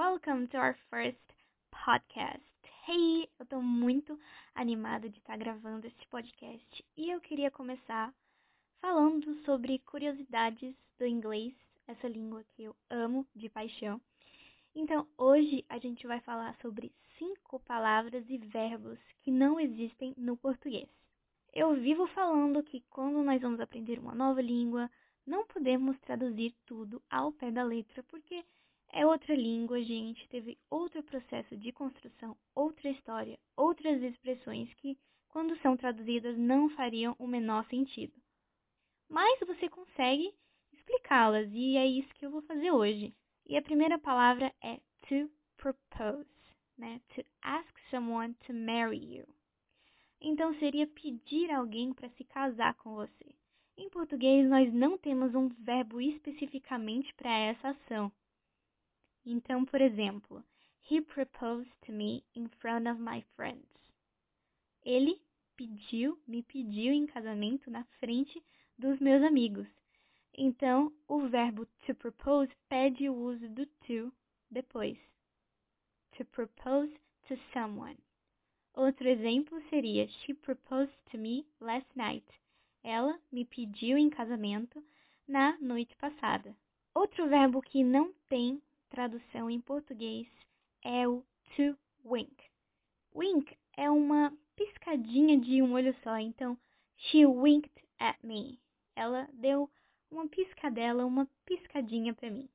welcome to our first podcast. Hey, eu tô muito animada de estar gravando este podcast e eu queria começar falando sobre curiosidades do inglês, essa língua que eu amo de paixão. Então, hoje a gente vai falar sobre cinco palavras e verbos que não existem no português. Eu vivo falando que quando nós vamos aprender uma nova língua, não podemos traduzir tudo ao pé da letra, porque é outra língua, gente, teve outro processo de construção, outra história, outras expressões que, quando são traduzidas, não fariam o menor sentido. Mas você consegue explicá-las, e é isso que eu vou fazer hoje. E a primeira palavra é to propose, né? To ask someone to marry you. Então seria pedir alguém para se casar com você. Em português, nós não temos um verbo especificamente para essa ação. Então, por exemplo, he proposed to me in front of my friends. Ele pediu, me pediu em casamento na frente dos meus amigos. Então, o verbo to propose pede o uso do to depois. To propose to someone. Outro exemplo seria She proposed to me last night. Ela me pediu em casamento na noite passada. Outro verbo que não tem tradução em português é o to wink. Wink é uma piscadinha de um olho só, então she winked at me. Ela deu uma piscadela, uma piscadinha para mim.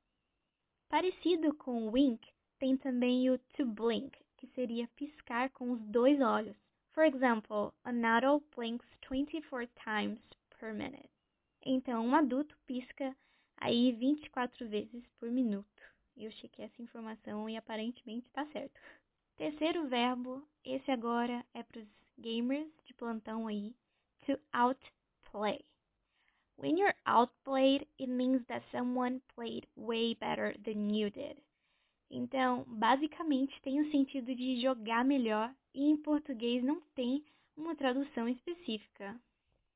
Parecido com wink, tem também o to blink, que seria piscar com os dois olhos. For example, an adult blinks 24 times per minute. Então, um adulto pisca aí 24 vezes por minuto. Eu chequei essa informação e aparentemente está certo. Terceiro verbo, esse agora é para os gamers de plantão aí, to outplay. When you're outplayed, it means that someone played way better than you did. Então, basicamente, tem o sentido de jogar melhor e em português não tem uma tradução específica.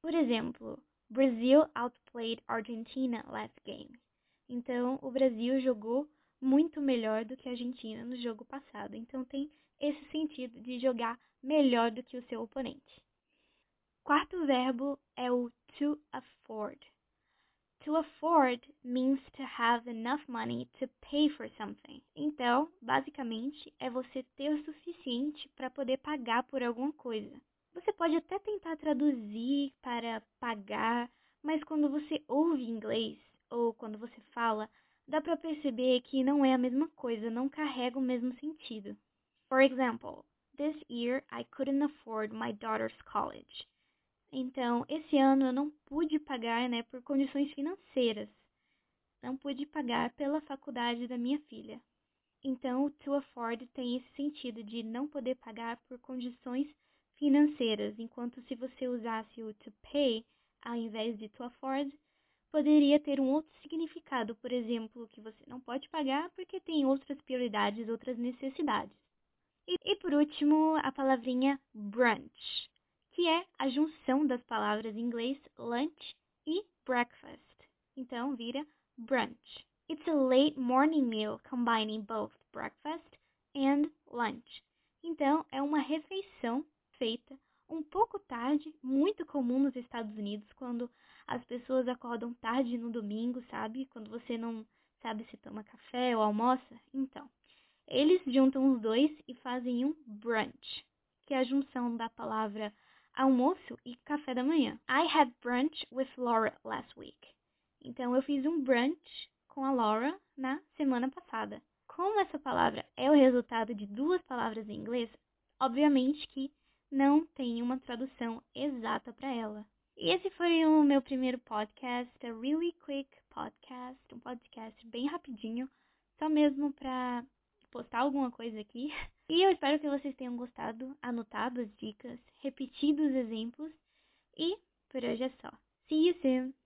Por exemplo, Brazil outplayed Argentina last game. Então, o Brasil jogou muito melhor do que a Argentina no jogo passado. Então, tem esse sentido de jogar melhor do que o seu oponente. Quarto verbo é o to afford. To afford means to have enough money to pay for something. Então, basicamente, é você ter o suficiente para poder pagar por alguma coisa. Você pode até tentar traduzir para pagar, mas quando você ouve inglês ou quando você fala, dá para perceber que não é a mesma coisa, não carrega o mesmo sentido. For example, this year I couldn't afford my daughter's college. Então, esse ano eu não pude pagar, né, por condições financeiras. Não pude pagar pela faculdade da minha filha. Então, to afford tem esse sentido de não poder pagar por condições financeiras, enquanto se você usasse o to pay ao invés de to afford, poderia ter um outro significado, por exemplo, que você não pode pagar porque tem outras prioridades, outras necessidades. E, e por último, a palavrinha brunch que é a junção das palavras em inglês lunch e breakfast. Então vira brunch. It's a late morning meal combining both breakfast and lunch. Então é uma refeição feita um pouco tarde, muito comum nos Estados Unidos, quando as pessoas acordam tarde no domingo, sabe? Quando você não sabe se toma café ou almoça. Então, eles juntam os dois e fazem um brunch, que é a junção da palavra almoço e café da manhã. I had brunch with Laura last week. Então eu fiz um brunch com a Laura na semana passada. Como essa palavra é o resultado de duas palavras em inglês, obviamente que não tem uma tradução exata para ela. E esse foi o meu primeiro podcast, a really quick podcast, um podcast bem rapidinho, só mesmo para postar alguma coisa aqui. E eu espero que vocês tenham gostado, anotado as dicas, repetido os exemplos. E por hoje é só. See you soon!